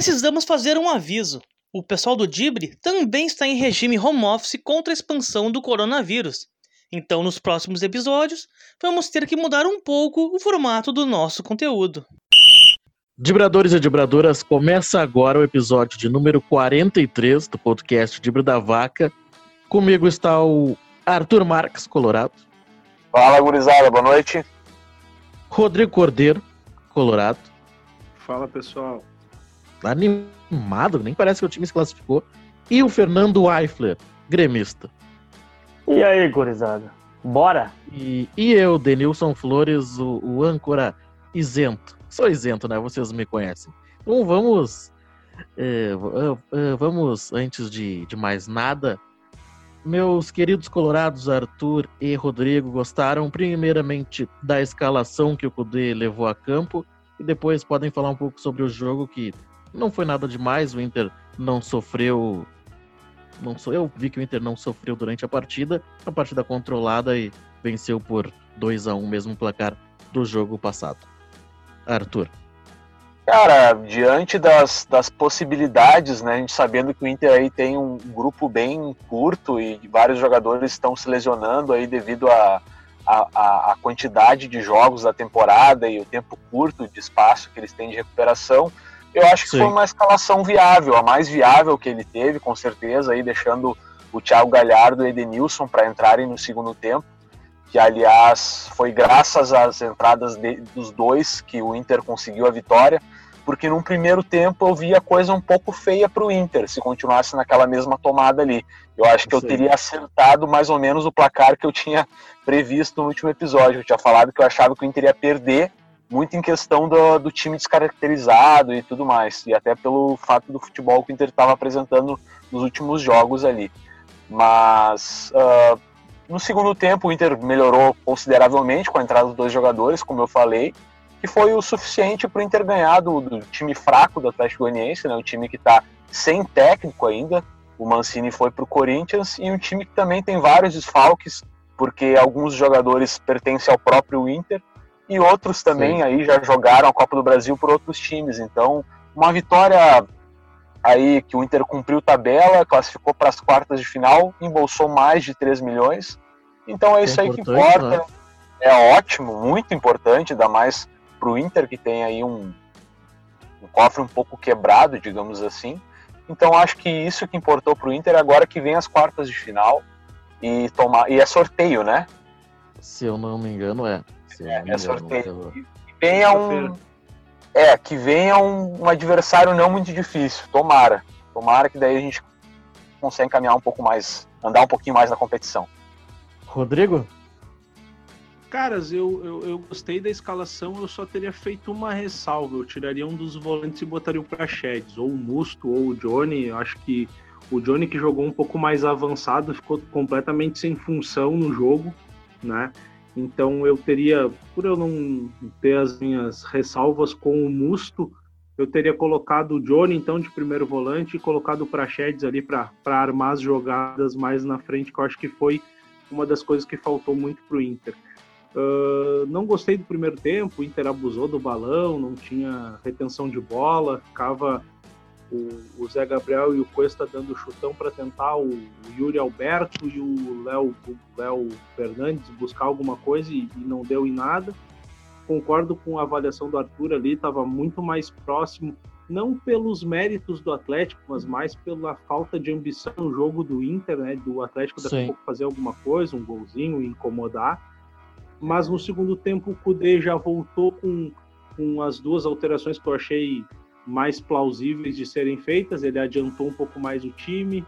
Precisamos fazer um aviso. O pessoal do Dibre também está em regime home office contra a expansão do coronavírus. Então, nos próximos episódios, vamos ter que mudar um pouco o formato do nosso conteúdo. Dibradores e dibradoras, começa agora o episódio de número 43 do podcast Dibra da Vaca. Comigo está o Arthur Marques, Colorado. Fala, gurizada, boa noite. Rodrigo Cordeiro, Colorado. Fala, pessoal. Animado, nem parece que o time se classificou. E o Fernando Eifler, gremista. E aí, gurizada? Bora? E, e eu, Denilson Flores, o, o âncora isento. Sou isento, né? Vocês me conhecem. Então vamos. É, é, vamos, antes de, de mais nada, meus queridos colorados Arthur e Rodrigo gostaram primeiramente da escalação que o Kudê levou a campo e depois podem falar um pouco sobre o jogo que não foi nada demais, o Inter não sofreu não sou eu vi que o Inter não sofreu durante a partida, a partida controlada e venceu por 2 a 1 mesmo placar do jogo passado. Arthur. Cara, diante das, das possibilidades, né, a gente sabendo que o Inter aí tem um grupo bem curto e vários jogadores estão se lesionando aí devido a, a, a quantidade de jogos da temporada e o tempo curto de espaço que eles têm de recuperação, eu acho que Sim. foi uma escalação viável, a mais viável que ele teve, com certeza, aí deixando o Thiago Galhardo e o Edenilson para entrarem no segundo tempo, que aliás foi graças às entradas de, dos dois que o Inter conseguiu a vitória, porque num primeiro tempo eu via coisa um pouco feia para o Inter, se continuasse naquela mesma tomada ali. Eu acho que eu teria acertado mais ou menos o placar que eu tinha previsto no último episódio. Eu tinha falado que eu achava que o Inter ia perder muito em questão do, do, time descaracterizado e tudo mais, e até pelo fato do futebol que o Inter estava apresentando nos últimos jogos ali. Mas uh, no segundo tempo o Inter melhorou consideravelmente com a entrada dos dois jogadores, como eu falei, que foi o suficiente para o Inter ganhar do, do, time fraco do Atlético Goianiense, né, um time que está sem técnico ainda. O Mancini foi para o Corinthians e um time que também tem vários desfalques, porque alguns jogadores pertencem ao próprio Inter e outros também Sim. aí já jogaram a Copa do Brasil por outros times. Então, uma vitória aí que o Inter cumpriu tabela, classificou para as quartas de final, embolsou mais de 3 milhões. Então é, é isso aí que importa. Né? É ótimo, muito importante, ainda mais para o Inter que tem aí um, um cofre um pouco quebrado, digamos assim. Então acho que isso que importou para o Inter agora que vem as quartas de final e tomar e é sorteio, né? Se eu não me engano é. É, é sorteio. Que venha um. É, que venha um, um, adversário não muito difícil. Tomara. Tomara que daí a gente consiga caminhar um pouco mais, andar um pouquinho mais na competição. Rodrigo? Caras, eu, eu, eu, gostei da escalação, eu só teria feito uma ressalva. Eu tiraria um dos volantes e botaria o Prachedes, ou o Musto, ou o Johnny. Eu acho que o Johnny que jogou um pouco mais avançado ficou completamente sem função no jogo, né? Então eu teria, por eu não ter as minhas ressalvas com o Musto, eu teria colocado o Johnny então de primeiro volante e colocado o Prachedes ali para armar as jogadas mais na frente, que eu acho que foi uma das coisas que faltou muito para o Inter. Uh, não gostei do primeiro tempo, o Inter abusou do balão, não tinha retenção de bola, ficava o, o Zé Gabriel e o Cuesta dando chutão para tentar o, o, Yuri Alberto e o Léo Léo Fernandes buscar alguma coisa e, e, não deu em nada. Concordo com a avaliação do Arthur ali, estava muito mais próximo, não pelos méritos do Atlético, mas mais pela falta de ambição no jogo do Inter, né? Do Atlético daqui a pouco fazer alguma coisa, um golzinho, incomodar. Mas no segundo tempo o Kudê já voltou com, com as duas alterações que eu achei mais plausíveis de serem feitas. Ele adiantou um pouco mais o time,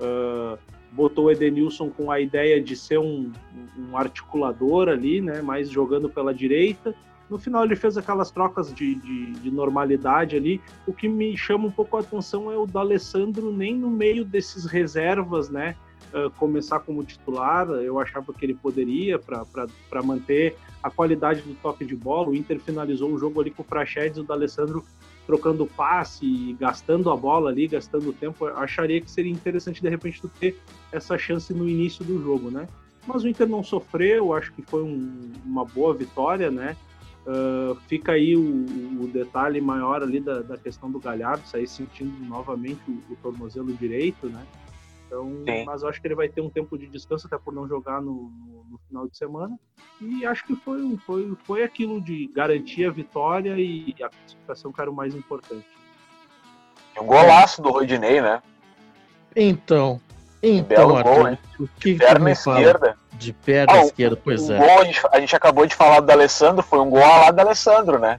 uh, botou o Edenilson com a ideia de ser um, um, articulador ali, né, mais jogando pela direita. No final ele fez aquelas trocas de, de, de, normalidade ali. O que me chama um pouco a atenção é o D'Alessandro nem no meio desses reservas, né, uh, começar como titular. Eu achava que ele poderia para manter a qualidade do toque de bola. O Inter finalizou o jogo ali com o Prachedes e o D'Alessandro trocando passe, gastando a bola ali, gastando tempo, acharia que seria interessante de repente tu ter essa chance no início do jogo, né? Mas o Inter não sofreu, acho que foi um, uma boa vitória, né? Uh, fica aí o, o, detalhe maior ali da, da, questão do Galhardo, sair sentindo novamente o, o tornozelo direito, né? Então, mas eu acho que ele vai ter um tempo de descanso até por não jogar no, no, no final de semana. E acho que foi, foi, foi aquilo de garantir a vitória e a classificação que era o mais importante. E um golaço do Rodinei, né? Então, então, Belo Arthur, gol, hein? o que, perna que me esquerda. De perna Ah, esquerda, pois o é. gol, a gente, a gente acabou de falar do Alessandro, foi um gol lá do Alessandro, né?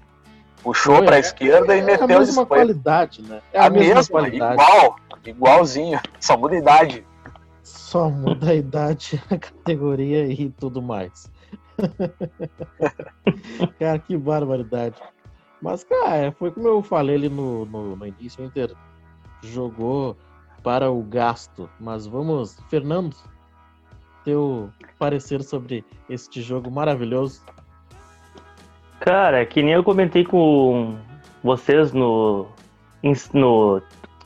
Puxou Foi, pra é. esquerda e É a meteu mesma de qualidade, né? É a, a, mesma, mesma, qualidade. igual, igualzinho, só muda a idade. Só muda a idade, a categoria e tudo mais. cara, que barbaridade. Mas, cara, foi como eu falei ali no, no, no início, o Inter jogou para o gasto. Mas vamos, Fernando, teu parecer sobre este jogo maravilhoso. Cara, que nem eu comentei com vocês no, no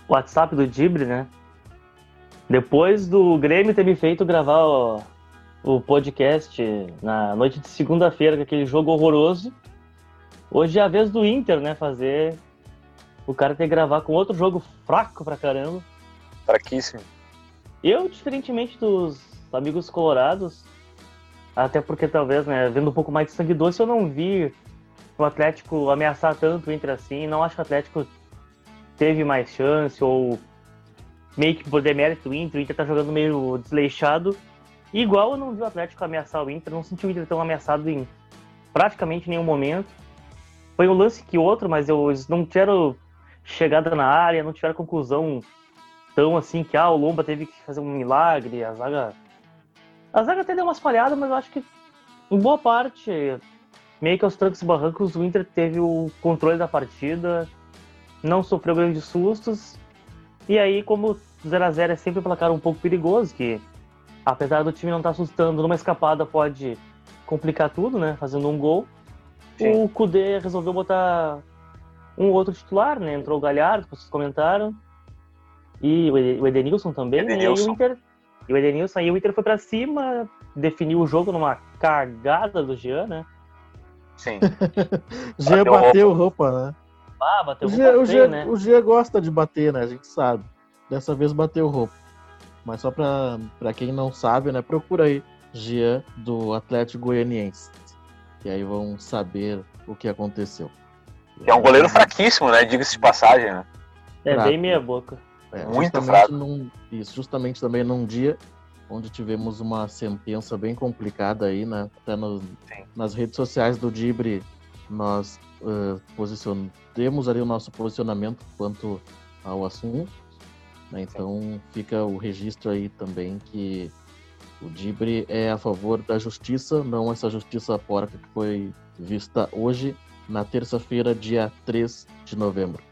WhatsApp do Dibre, né? Depois do Grêmio ter me feito gravar o, o podcast na noite de segunda-feira, com aquele jogo horroroso, hoje é a vez do Inter, né? Fazer o cara ter que gravar com outro jogo fraco pra caramba. Fraquíssimo. Eu, diferentemente dos amigos colorados, até porque talvez, né, vendo um pouco mais de sangue doce, eu não vi o Atlético ameaçar tanto o Inter assim. Não acho que o Atlético teve mais chance ou meio que por demérito do Inter. O Inter tá jogando meio desleixado. Igual eu não vi o Atlético ameaçar o Inter, não senti o Inter tão ameaçado em praticamente nenhum momento. Foi um lance que outro, mas eu, eles não tiveram chegada na área, não tiveram conclusão tão assim que ah, o Lomba teve que fazer um milagre, a zaga. A zaga até deu umas falhadas, mas eu acho que em boa parte, meio que aos trancos e barrancos, o Inter teve o controle da partida, não sofreu grandes sustos. E aí, como 0 a 0 é sempre um placar um pouco perigoso, que apesar do time não estar assustando, numa escapada pode complicar tudo, né? Fazendo um gol. Sim. O Kudê resolveu botar um outro titular, né? Entrou o Galhardo, que vocês comentaram. E o Ede- o Edenilson também. né? E Edenilson. o Inter. E o Edenilson, aí o Inter foi pra cima, definiu o jogo numa cagada do Jean, né? Sim. Jean Bateu bateu roupa, né? Ah, bateu O Jean, o, né? o gosta de bater, né? A gente sabe. Dessa vez bateu roupa. Mas só pra, pra quem não sabe, né? Procura aí Jean do Atlético Goianiense. E aí vão saber o que aconteceu. Que é um goleiro fraquíssimo, né? Diga-se de passagem, né? É fraco. bem meia boca. É, Muito justamente fraco. Num, isso, justamente também num dia onde tivemos uma sentença bem complicada aí, né? Até no- nas redes sociais do Dibre, nós eh, posicion- temos ali o nosso posicionamento quanto ao assunto. né? Então fica o registro aí também que o Dibre é a favor da justiça, não essa justiça porca que foi vista hoje, na terça-feira, dia 3 de novembro.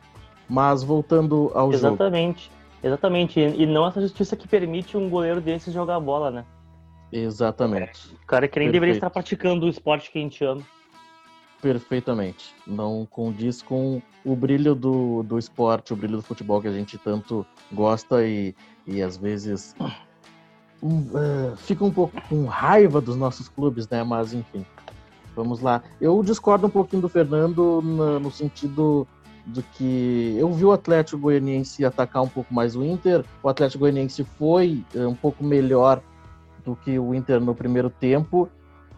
Mas voltando ao jogo. Exatamente. Exatamente. E não essa justiça que permite um goleiro desses jogar a bola, né? Exatamente. O cara que nem deveria Perfeito. estar praticando o esporte que a gente ama. Perfeitamente. Não condiz com o brilho do, do esporte, o brilho do futebol que a gente tanto gosta e, e às vezes um, eh, fica um pouco com raiva dos nossos clubes, né? Mas enfim, vamos lá. Eu discordo um pouquinho do Fernando na- no sentido do que eu vi o Atlético Goianiense atacar um pouco mais o Inter. O Atlético Goianiense foi eh, um pouco melhor do que o Inter no primeiro tempo.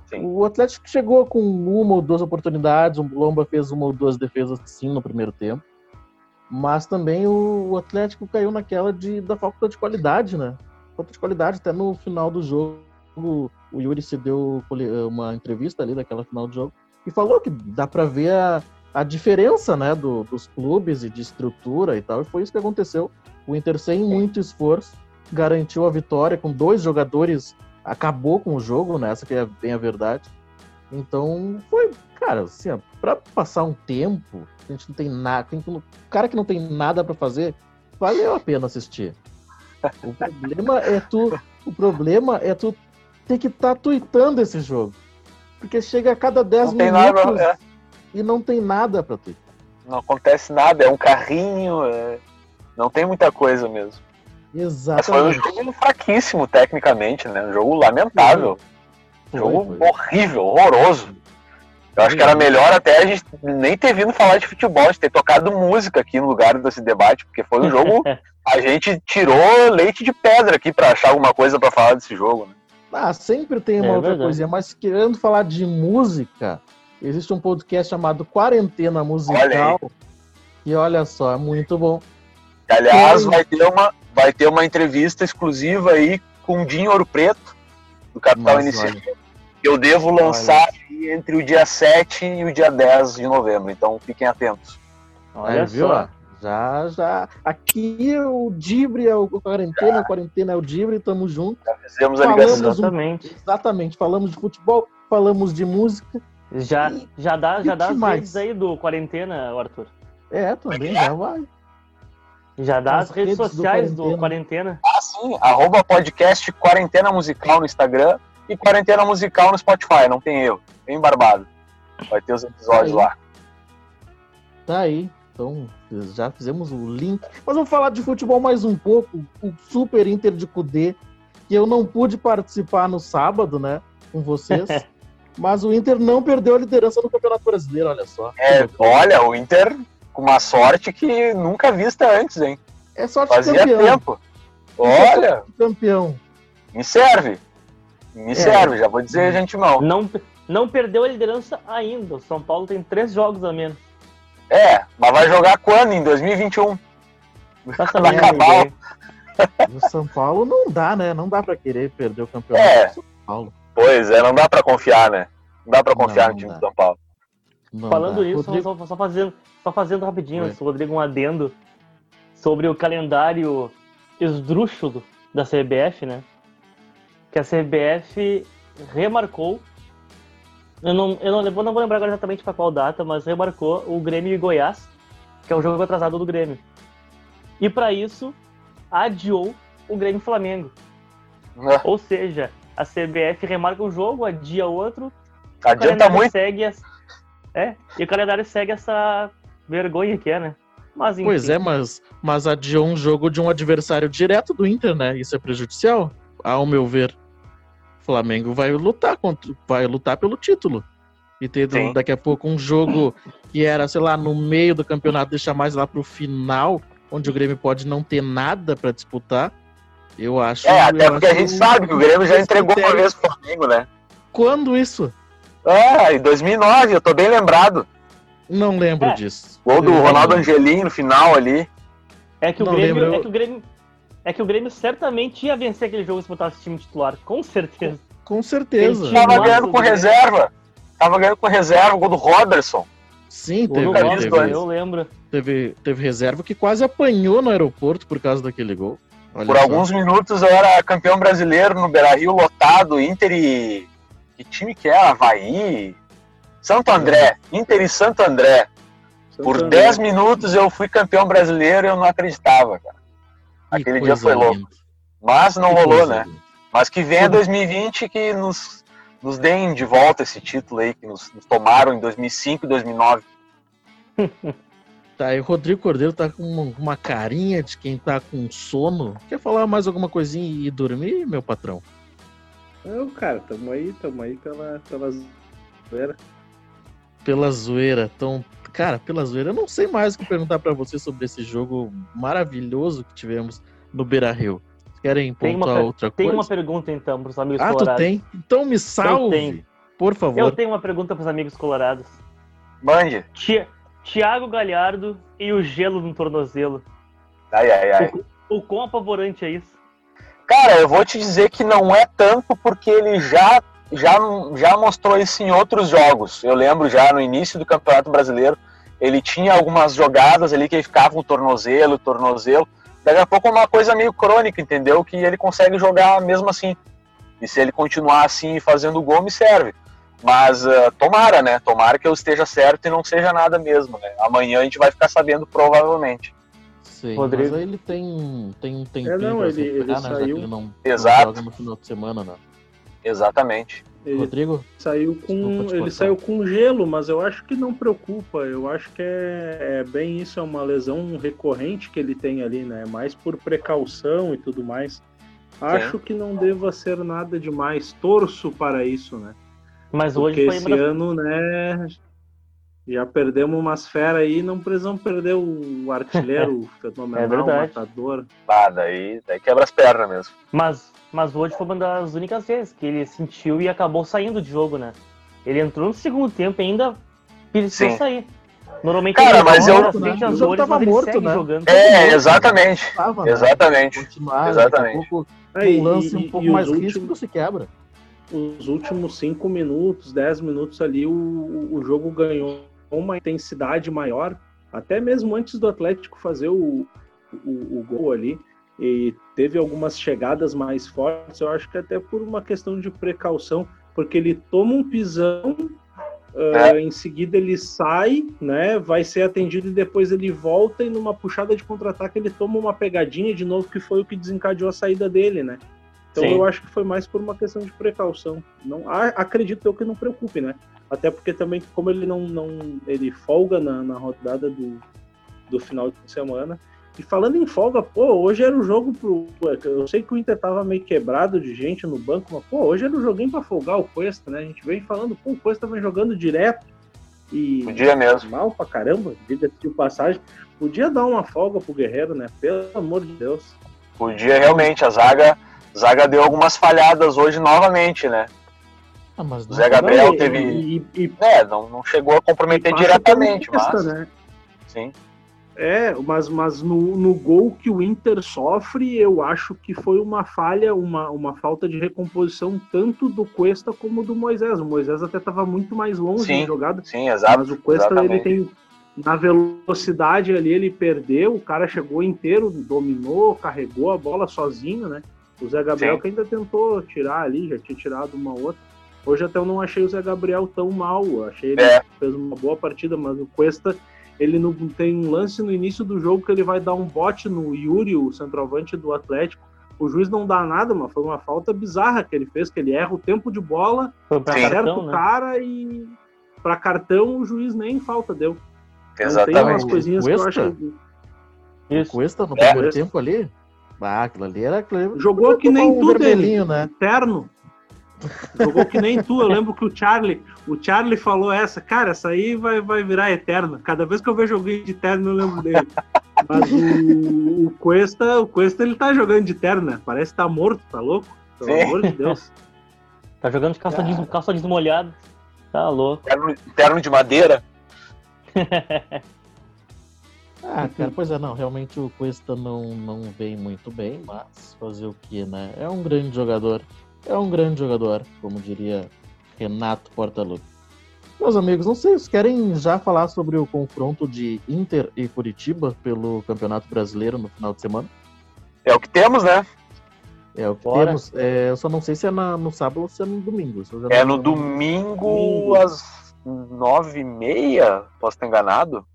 Sim. O Atlético chegou com uma ou duas oportunidades, o Lomba fez uma ou duas defesas sim no primeiro tempo. Mas também o, Atlético caiu naquela de, da falta de qualidade, né? Falta de qualidade, até no final do jogo, o Yuri se deu uma entrevista ali daquela final do jogo e falou que dá pra ver a, a diferença, né, do- dos clubes e de estrutura e tal, e foi isso que aconteceu. O Inter, sem muito esforço, garantiu a vitória com dois jogadores acabou com o jogo, né? Essa que é bem a verdade. Então, foi, cara, assim, ó, pra passar um tempo, a gente não tem nada, o cara que não tem nada pra fazer, valeu a pena assistir. O problema é tu, o problema é tu ter que estar tá tweetando esse jogo. Porque chega a cada 10 Não tem minutos nada, é. e não tem nada pra tweetar. Não acontece nada, é um carrinho, é- não tem muita coisa mesmo. Mas foi um Exatamente. jogo fraquíssimo tecnicamente, né? Um jogo lamentável. Foi, jogo foi. horrível, horroroso. Eu acho que era melhor até a gente nem ter vindo falar de futebol, de ter tocado música aqui no lugar desse debate, porque foi um jogo. a gente tirou leite de pedra aqui para achar alguma coisa para falar desse jogo, né? Ah, sempre tem uma É outra verdade. coisinha, mas querendo falar de música, existe um podcast chamado Quarentena Musical. E olha só, é muito bom. Que, aliás, vai ter, uma, vai ter uma entrevista exclusiva aí com o Dinho Ouro Preto, do Capital que eu devo lançar aí entre o dia 7 e o dia 10 de novembro, então fiquem atentos. Olha viu? só. Já, já. Aqui é o Dibre é o Quarentena, a Quarentena é o Dibre, tamo junto. Já fizemos a Falamos ligação. um- Exatamente. Exatamente. Falamos de futebol, falamos de música. Já, já dá, já E dá as redes aí do quarentena, Arthur. É, também já vai. Já dá As as redes redes do sociais do Quarentena. quarentena. Ah, sim, arroba podcast Quarentena Musical no Instagram e Quarentena Musical no Spotify, não tem erro, bem barbado. Vai ter os episódios Aí. lá. Tá aí. Então, já fizemos o link. Mas vamos falar de futebol mais um pouco. O Super Inter de Cudê, que eu não pude participar no sábado, né? Com vocês. mas o Inter não perdeu a liderança no Campeonato Brasileiro, olha só. É, olha, o Inter com uma sorte que nunca vista antes, hein? É sorte Fazia campeão. tempo. Olha, Campeão. me serve. Me É. serve, já vou dizer de antemão. Não, não perdeu a liderança ainda. O São Paulo tem três jogos a menos. É, mas vai jogar quando? Em 2021. Tá Vai acabar. ninguém. No São Paulo não dá, né? Não dá pra querer perder o campeonato É. do São Paulo. Pois é, não dá pra confiar, né? Não dá pra confiar Não, no time do. São Paulo. Não Falando dá. isso, Rodrigo, só, só fazendo, só fazendo rapidinho, Oi. Rodrigo, um adendo sobre o calendário esdrúxulo da CBF, né? Que a CBF remarcou. Eu não, eu não, lembro- não vou lembrar agora exatamente para qual data, mas remarcou o Grêmio e Goiás, que é o jogo atrasado do Grêmio. E para isso, adiou o Grêmio Flamengo. Né? Ou seja, a CBF remarca um jogo, adia outro, o Adianta muito. segue essa... É, e o calendário segue essa vergonha que é, né? Mas enfim. Pois é, mas, mas adiou um jogo de um adversário direto do Inter, né? Isso é prejudicial, ao meu ver. O Flamengo vai lutar contra, vai lutar pelo título. E ter Sim. daqui a pouco um jogo que era, sei lá, no meio do campeonato, deixar mais lá pro final, onde o Grêmio pode não ter nada pra disputar. Eu acho. É, até porque a gente sabe que o Grêmio já esse entregou uma vez pro Flamengo, né? Quando isso? É, em 2009, eu tô bem lembrado. Não lembro É. disso. Gol do Eu- Ronaldo Angelim no final ali. É que o Grêmio. É que o Grêmio. É que o Grêmio certamente ia vencer aquele jogo se botasse time titular, com certeza. Com certeza. Ele Tava ganhando com Grêmio. reserva. Tava ganhando com reserva, o gol do Robertson. Sim, teve, Robson, dois. teve, eu lembro. teve, teve reserva que quase apanhou no aeroporto por causa daquele gol. Olha Por só. alguns minutos eu era campeão brasileiro no Beira-Rio lotado, Inter e... Que time que era? Havaí? Santo André. Inter e Santo André. Por Santo 10 André. minutos eu fui campeão brasileiro e eu não acreditava, cara. Que Aquele dia foi louco. linda, Mas não que rolou, né? linda. Mas que venha 2020 que nos, nos deem de volta esse título aí que nos, nos tomaram em 2005 e 2009. Tá, e o Rodrigo Cordeiro tá com uma, uma carinha de quem tá com sono. Quer falar mais alguma coisinha e dormir, meu patrão? Não, cara, tamo aí, tamo aí pela, pela zoeira. Pela zoeira. Então, cara, pela zoeira, eu não sei mais o que perguntar pra você sobre esse jogo maravilhoso que tivemos no Beira Rio. Querem Tem uma pontuar per- outra Tem coisa? uma pergunta então pros amigos Ah, tu colorados. tem? Então me salve, tenho. por favor. Eu tenho uma pergunta pros amigos colorados. Mande. Ti- Tiago Galhardo e o gelo no tornozelo. Ai, ai, ai. O quão apavorante é isso? Cara, eu vou te dizer que não é tanto porque ele já, já, já mostrou isso em outros jogos. Eu lembro já no início do Campeonato Brasileiro, ele tinha algumas jogadas ali que ele ficava com tornozelo, tornozelo. Daqui a pouco é uma coisa meio crônica, entendeu? Que ele consegue jogar mesmo assim. E se ele continuar assim fazendo gol, me serve. Mas ah, tomara, né? Tomara que eu esteja certo e não seja nada mesmo, né? Amanhã a gente vai ficar sabendo provavelmente. Sim, Rodrigo. mas aí ele tem, tem um tempinho É, não, ele- ele né? Saiu- ele não, não Exato. joga no final de semana, né? Exatamente. Ele Rodrigo? saiu com ele cortar. saiu com gelo, mas eu acho que não preocupa. Eu acho que é, é bem isso, é uma lesão recorrente que ele tem ali, né? Mais por precaução e tudo mais. Acho que não deva ser nada demais. Torço para isso, né? Mas hoje Porque foi esse ano, né, já perdemos umas feras aí, não precisamos perder o artilheiro o É fenomenal, o verdade. matador. Ah, daí, daí quebra as pernas mesmo. Mas, mas hoje foi uma das únicas vezes que ele sentiu e acabou saindo de jogo, né? Ele entrou no segundo tempo e ainda precisou Sim. sair. Normalmente Cara, ele mas eu- na frente né? às O dores, tava morto, né? jogando. É, exatamente. Tava, né? Exatamente. Continuar, Exatamente. Daqui a pouco, um lance e- um pouco e os mais últimos- ríspido se quebra. os últimos cinco minutos, dez minutos ali, o, o jogo ganhou uma intensidade maior, até mesmo antes do Atlético fazer o, o, o gol ali. E teve algumas chegadas mais fortes, eu acho que até por uma questão de precaução, porque ele toma um pisão, ah, em seguida ele sai, né? Vai ser atendido e depois ele volta e numa puxada de contra-ataque ele toma uma pegadinha de novo, que foi o que desencadeou a saída dele, né? Então Sim. eu acho que foi mais por uma questão de precaução. Não, acredito eu que não preocupe, né? Até porque também, como ele não, não ele folga na, na rodada do, do final de semana. E falando em folga, pô, hoje era o jogo pro. Eu sei que o Inter tava meio quebrado de gente no banco, mas pô, hoje era o joguinho pra folgar o Cuesta, né? A gente vem falando, pô, o Cuesta vem jogando direto. E Podia mesmo. mal pra caramba, diga de passagem. Podia dar uma folga pro Guerreiro, né? Pelo amor de Deus. Podia realmente. A zaga, zaga deu algumas falhadas hoje novamente, né? Ah, mas não, Zé Gabriel Não, e- teve. e- e- É, não, não chegou a comprometer diretamente, mas. né? Sim. É, mas, mas no, no gol que o Inter sofre, eu acho que foi uma falha, uma, uma falta de recomposição tanto do Cuesta como do Moisés. O Moisés até estava muito mais longe Sim, na jogada, Sim, exato. mas o Cuesta ele exatamente. tem na velocidade ali ele perdeu, o cara chegou inteiro, dominou, carregou a bola sozinho, né? O Zé Gabriel Sim. que ainda tentou tirar ali, já tinha tirado uma outra. Hoje até eu não achei o Zé Gabriel tão mal, achei ele É. fez uma boa partida, mas o Cuesta ele não tem um lance no início do jogo que ele vai dar um bote no Yuri, o centroavante do Atlético. O juiz não dá nada, mas foi uma falta bizarra que ele fez, que ele erra o tempo de bola, acerta o né? cara e para cartão o juiz nem falta deu. Então, Exatamente. tem umas coisinhas que eu Cuesta? acho Isso. Cuesta no É. primeiro tempo ali. Ah, aquilo ali era. aquilo ali- Jogou que nem um tu, vermelhinho, né? Terno. Jogou que nem tu. Eu lembro que o Charlie, o Charlie falou essa, cara, essa aí vai, vai virar eterna. Cada vez que eu vejo alguém de terno, eu lembro dele. Mas o, o Cuesta, o Cuesta, ele tá jogando de terno, né? Parece que tá morto, tá louco? Pelo Sim. amor de Deus. Tá jogando de calça, jeans, calça jeans molhada. Tá louco. Terno, terno de madeira. Ah, cara, pois é, não, realmente o Cuesta não, não vem muito bem, mas fazer o que, né? É um grande jogador. É um grande jogador, como diria Renato Portaluppi. Meus amigos, não sei, vocês querem já falar sobre o confronto de Inter e Curitiba pelo Campeonato Brasileiro no final de semana? É o que temos, né? É o que Bora. temos. É, eu só não sei se é na- no sábado ou se é no domingo. É no domingo Domingo. às nove e meia. Posso estar enganado?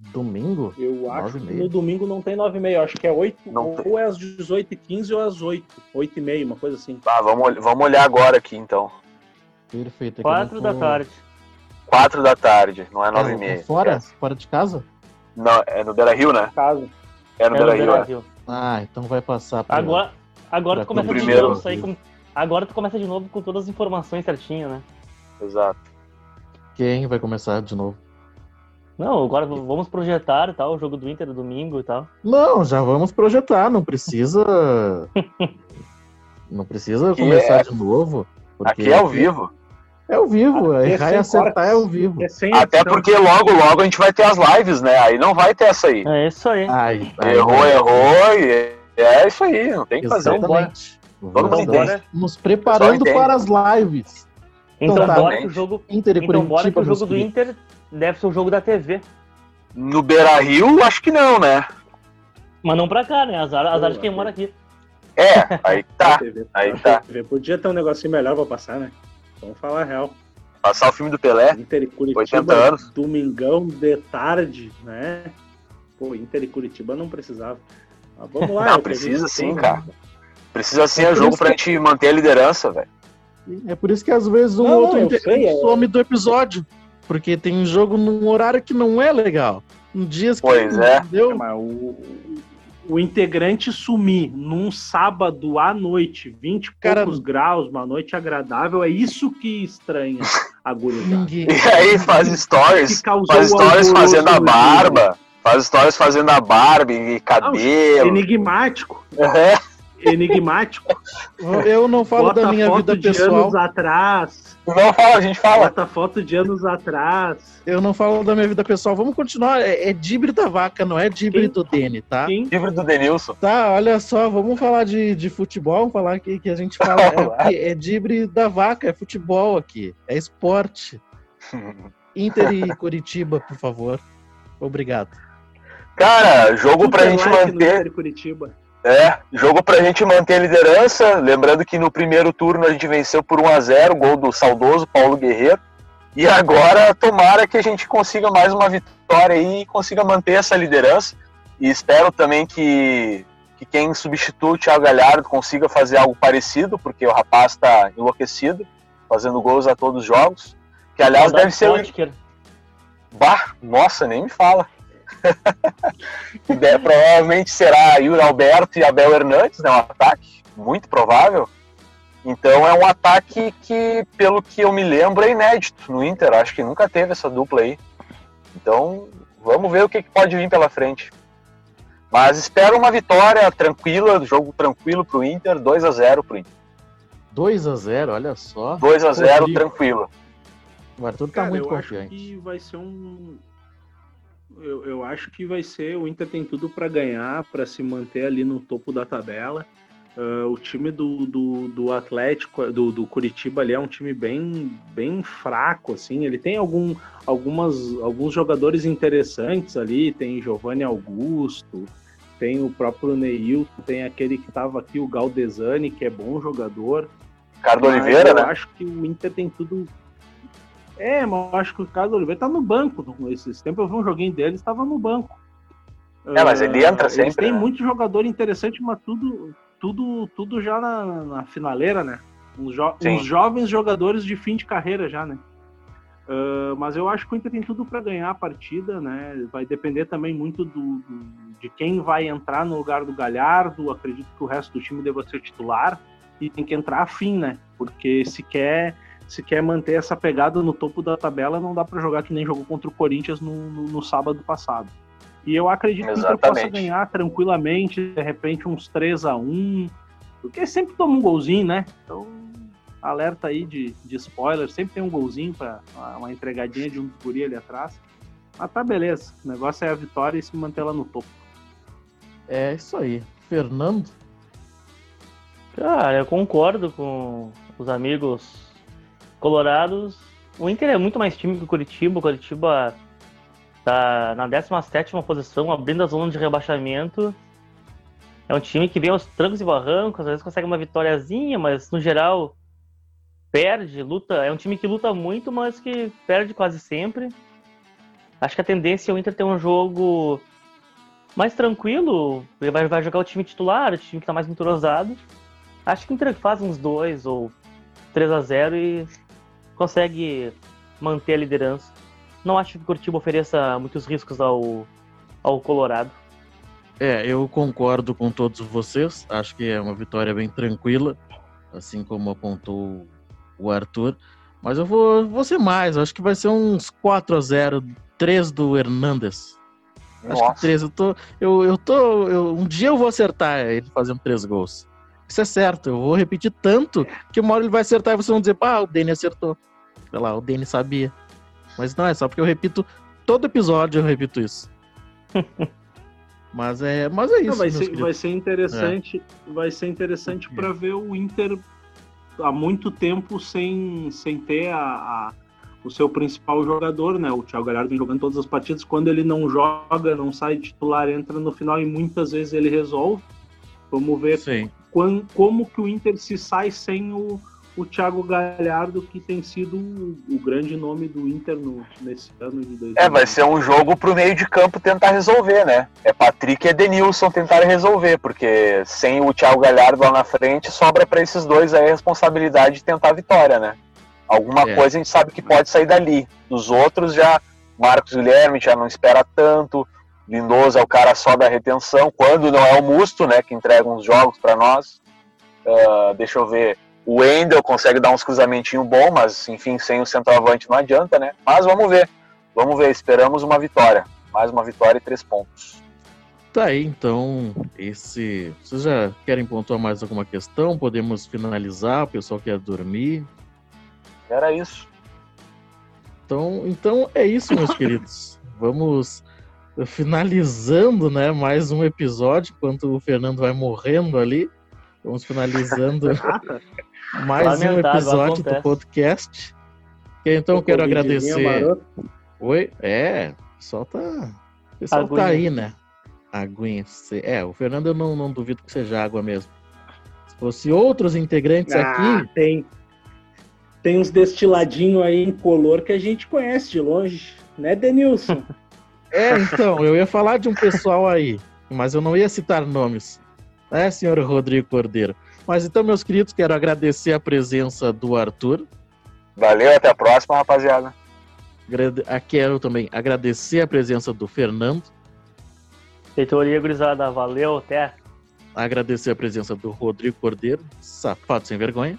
Domingo? Eu acho e que meia. no domingo não tem 9 e meia, acho que é 8, Não ou é às 18h15 ou às 8, 8 e meia, uma coisa assim. Tá, vamos, vamos olhar agora aqui então. Perfeito. é que eu Quatro não da tô- tarde. Quatro da tarde, não é É, nove e é meia. fora? Fora de casa? Não, é no Beira Rio, né? Caso. É no É Beira Rio, né? Beira-Rio. Ah, então vai passar pra... Agora, agora pra tu começa de primeiro. novo. Aí com- Agora tu começa de novo com todas as informações certinhas, né? Exato. Quem vai começar de novo? Não, agora vamos projetar e tal, o jogo do Inter domingo e tal. Não, já vamos projetar, não precisa. não precisa Aqui começar é- de novo. porque Aqui é ao vivo. É ao vivo, Aqui é errar e acertar é ao vivo. É Até porque logo, logo a gente vai ter as lives, né? Aí não vai ter essa aí. É isso aí. Ai, Errou, ai, errou e é isso aí, não tem que fazer. Exatamente. Todo Vamos mundo nos- preparando para as lives. Então, Então tá. bora que o jogo, Inter e então, bora que o jogo do. Inter deve ser o jogo da TV. No Beira Rio, acho que não, né? Mas não pra cá, né? Azar, azar de quem mora aqui. É, aí tá. TV, Aí a tá. TV Podia ter um negocinho melhor pra passar, né? Vamos falar a real. Passar o filme do Pelé. Inter e Curitiba, 80 anos. domingão de tarde, né? Pô, Inter e Curitiba não precisava. Mas vamos lá. é Não, que precisa sim, tem, cara. Precisa sim, é por jogo pra gente manter a liderança, velho. É por isso que às vezes um Não, outro não, integrante sei, é- some do episódio. Porque tem jogo num horário que não é legal. Em dias que Pois não é. deu. Mas o, o- integrante sumir num sábado à noite, 20 e Cara- poucos graus, uma noite agradável, é isso que estranha a gurizada. Ninguém. E aí faz stories, faz stories fazendo a barba, faz stories fazendo a barba e dia. cabelo. Enigmático, É, enigmático. Eu não falo Bota da minha foto vida de pessoal. anos atrás. não fala, a gente fala. Bota foto de anos atrás. Eu não falo da minha vida pessoal. Vamos continuar. É, é Dibre da vaca, não é Dibre Quem? do Dene, tá? Quem? Livro do Denilson. Tá, olha só, vamos falar de, de futebol, vamos falar aqui que a gente fala. É, é Dibre da vaca, é futebol aqui. É esporte. Inter e Curitiba, por favor. Obrigado. Cara, jogo pra Super gente like no manter. Inter Curitiba. É, jogo pra gente manter a liderança. Lembrando que no primeiro turno a gente venceu por 1 a 0 gol do saudoso Paulo Guerreiro. E agora, tomara que a gente consiga mais uma vitória e consiga manter essa liderança. E espero também que, que quem substitui o Thiago Galhardo consiga fazer algo parecido, porque o rapaz tá enlouquecido, fazendo gols a todos os jogos. Que aliás deve ser. Bah, nossa, nem me fala. De- provavelmente será Yuri Alberto e Abel Hernandes, né? Um ataque, muito provável. Então é um ataque que, pelo que eu me lembro, é inédito no Inter. Acho que nunca teve essa dupla aí. Então vamos ver o que, que pode vir pela frente. Mas espero uma vitória tranquila, jogo tranquilo pro Inter, 2 a 0 pro Inter. 2 a 0 olha só. 2 a 0 Rodrigo. tranquilo. O Arthur tá Cara, muito eu acho confiante. que vai ser um. Eu, eu acho que vai ser. O Inter tem tudo para ganhar, para se manter ali no topo da tabela. Ah, o time do, do, do Atlético, do, do Curitiba ali é um time bem, bem fraco, assim. Ele tem algum, algumas, alguns jogadores interessantes ali. Tem Giovanni Augusto, tem o próprio Neilton, tem aquele que estava aqui, o Galdesani, que é bom jogador. Ricardo Oliveira, eu né? acho que o Inter tem tudo. É, mas eu acho que o Ricardo Oliveira tá no banco. Esses tempos eu vi um joguinho dele, estava no banco. É, mas ele entra Eles sempre, Tem né? muito jogador interessante, mas tudo, tudo, tudo já na, na finaleira, né? Uns, jo- Sim. uns jovens jogadores de fim de carreira já, né? Ah, mas eu acho que o Inter tem tudo para ganhar a partida, né? Vai depender também muito do, do- de quem vai entrar no lugar do Galhardo. Acredito que o resto do time deva ser titular e tem que entrar afim, né? Porque se quer se quer manter essa pegada no topo da tabela, não dá para jogar que nem jogou contra o Corinthians no, no- no sábado passado. E eu acredito que o Inter possa Exatamente. ganhar tranquilamente, de repente uns 3 a 1 porque sempre toma um golzinho, né? Então, alerta aí de, de spoiler, sempre tem um golzinho para uma entregadinha de um guri ali atrás. Mas tá beleza, o negócio é a vitória e se manter lá no topo. É isso aí. Fernando, Cara, eu concordo com os amigos colorados. O Inter é muito mais time que o Curitiba. O Curitiba tá na 17ª posição, abrindo a zona de rebaixamento. É um time que vem aos trancos e barrancos, às vezes consegue uma vitóriazinha, mas no geral perde, luta. É um time que luta muito, mas que perde quase sempre. Acho que a tendência é o Inter ter um jogo mais tranquilo. Ele vai, vai jogar o time titular, o time que tá mais entrosado. Acho que o Inter faz uns 2 ou 3 a 0 e consegue manter a liderança. Não acho que o Curitiba ofereça muitos riscos ao, ao Colorado. é, eu concordo com todos vocês. Acho que é uma vitória bem tranquila, assim como apontou o Arthur. Mas eu vou, vou ser mais. Acho que vai ser uns 4 a 0 3 do Hernandes. Acho que Nossa. 3. Eu tô. Eu, eu tô. eu- um dia eu vou acertar ele fazendo três gols. Isso é certo. Eu vou repetir tanto que uma hora ele vai acertar e vocês vão dizer, pá, o Dani acertou. Sei lá, o Dani sabia. Mas não é só porque eu repito. Todo episódio eu repito isso. mas é, mas é isso. Não, vai, ser, vai ser interessante, vai ser interessante É. para ver o Inter há muito tempo sem, sem ter a, a- o seu principal jogador, né? O Thiago Galhardo jogando todas as partidas. Quando ele não joga, não sai titular, entra no final e muitas vezes ele resolve. Vamos ver Sim. quan- como que o Inter se sai sem o, o Thiago Galhardo, que tem sido o, grande nome do Inter no, nesse ano de 2020. É, vai ser um jogo pro meio de campo tentar resolver, né? É Patrick e Edenilson tentar resolver, porque sem o Thiago Galhardo lá na frente, sobra pra esses dois aí a responsabilidade de tentar a vitória, né? Alguma É. coisa a gente sabe que pode sair dali. Dos outros já, Marcos Guilherme já não espera tanto, Lindoso é o cara só da retenção, quando não é o Musto, né, que entrega uns jogos para nós. Uh, deixa eu ver. O Wendel consegue dar uns cruzamentinhos bons, mas enfim, sem o centroavante não adianta, né? Mas vamos ver. Vamos ver, esperamos uma vitória. Mais uma vitória e três pontos. Tá aí, então, esse. Vocês já querem pontuar mais alguma questão? Podemos finalizar? O pessoal quer dormir? Era isso. Então, então é isso, meus queridos. Vamos finalizando, né, mais um episódio, enquanto o Fernando vai morrendo ali. Vamos finalizando mais um episódio acontece. do podcast. Então eu quero agradecer. Oi? É, o pessoal tá. O pessoal tá aí, né? Aguinha. É, o Fernando eu não, não duvido que seja água mesmo. Se fosse outros integrantes ah, aqui. Tem, tem uns destiladinhos aí em color que a gente conhece de longe, né, Denilson? é, então, eu ia falar de um pessoal aí, mas eu não ia citar nomes. É, senhor Rodrigo Cordeiro. Mas então, meus queridos, quero agradecer a presença do Arthur. Valeu, até a próxima, rapaziada. Ah, quero também agradecer a presença do Fernando. Feitoria gurizada, valeu, até. Agradecer a presença do Rodrigo Cordeiro, safado sem vergonha.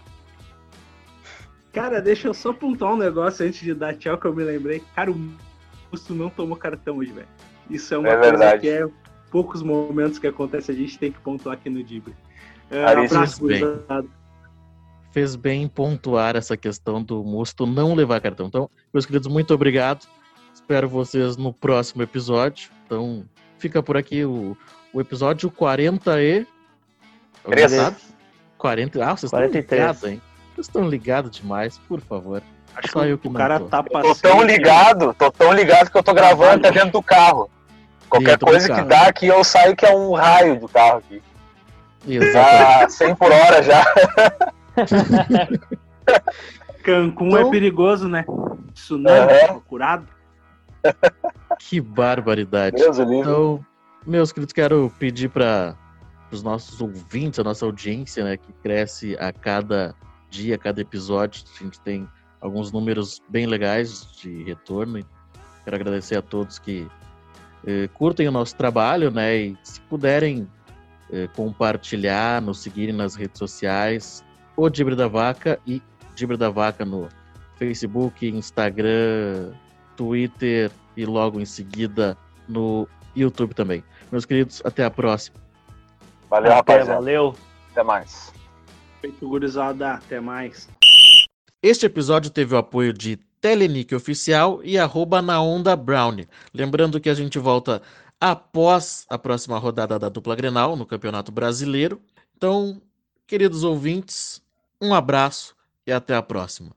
Cara, deixa eu só apontar um negócio antes de dar tchau que eu me lembrei. Cara, o Musto não tomou cartão hoje, velho. Isso é uma é coisa verdade. que é poucos momentos que acontece, a gente tem que pontuar aqui no Dibre. É, abraço, bem. Fez bem pontuar essa questão do Musto não levar cartão. Então, meus queridos, muito obrigado. Espero vocês no próximo episódio. Então, fica por aqui o, o episódio 40 e. 40. Ah, vocês 43. estão ligados, hein? Vocês estão ligados demais, por favor. Acho Só eu que o cara tô. tá passando. Tô tão ligado, tô tão ligado que eu tô gravando até dentro do carro. Qualquer dentro coisa que dá aqui, eu saio que é um raio do carro aqui. Exato. Ah, 100 por hora já. Cancún é então... é perigoso, né? Tsunami uhum. procurado. Que barbaridade. Deus então, meus queridos, quero pedir para os nossos ouvintes, a nossa audiência, né, que cresce a cada dia, a cada episódio. A gente tem alguns números bem legais de retorno. Quero agradecer a todos que eh, curtem o nosso trabalho, né? E se puderem eh, compartilhar, nos seguirem nas redes sociais, o Dibre da Vaca e Dibre da Vaca no Facebook, Instagram, Twitter e logo em seguida no YouTube também. Meus queridos, até a próxima. Valeu, até, rapaziada. Valeu. Até mais. Feito gurizada, até mais. Este episódio teve o apoio de Telenic Oficial e arroba na Onda Brown. Lembrando que a gente volta após a próxima rodada da dupla Grenal no Campeonato Brasileiro. Então, queridos ouvintes, um abraço e até a próxima.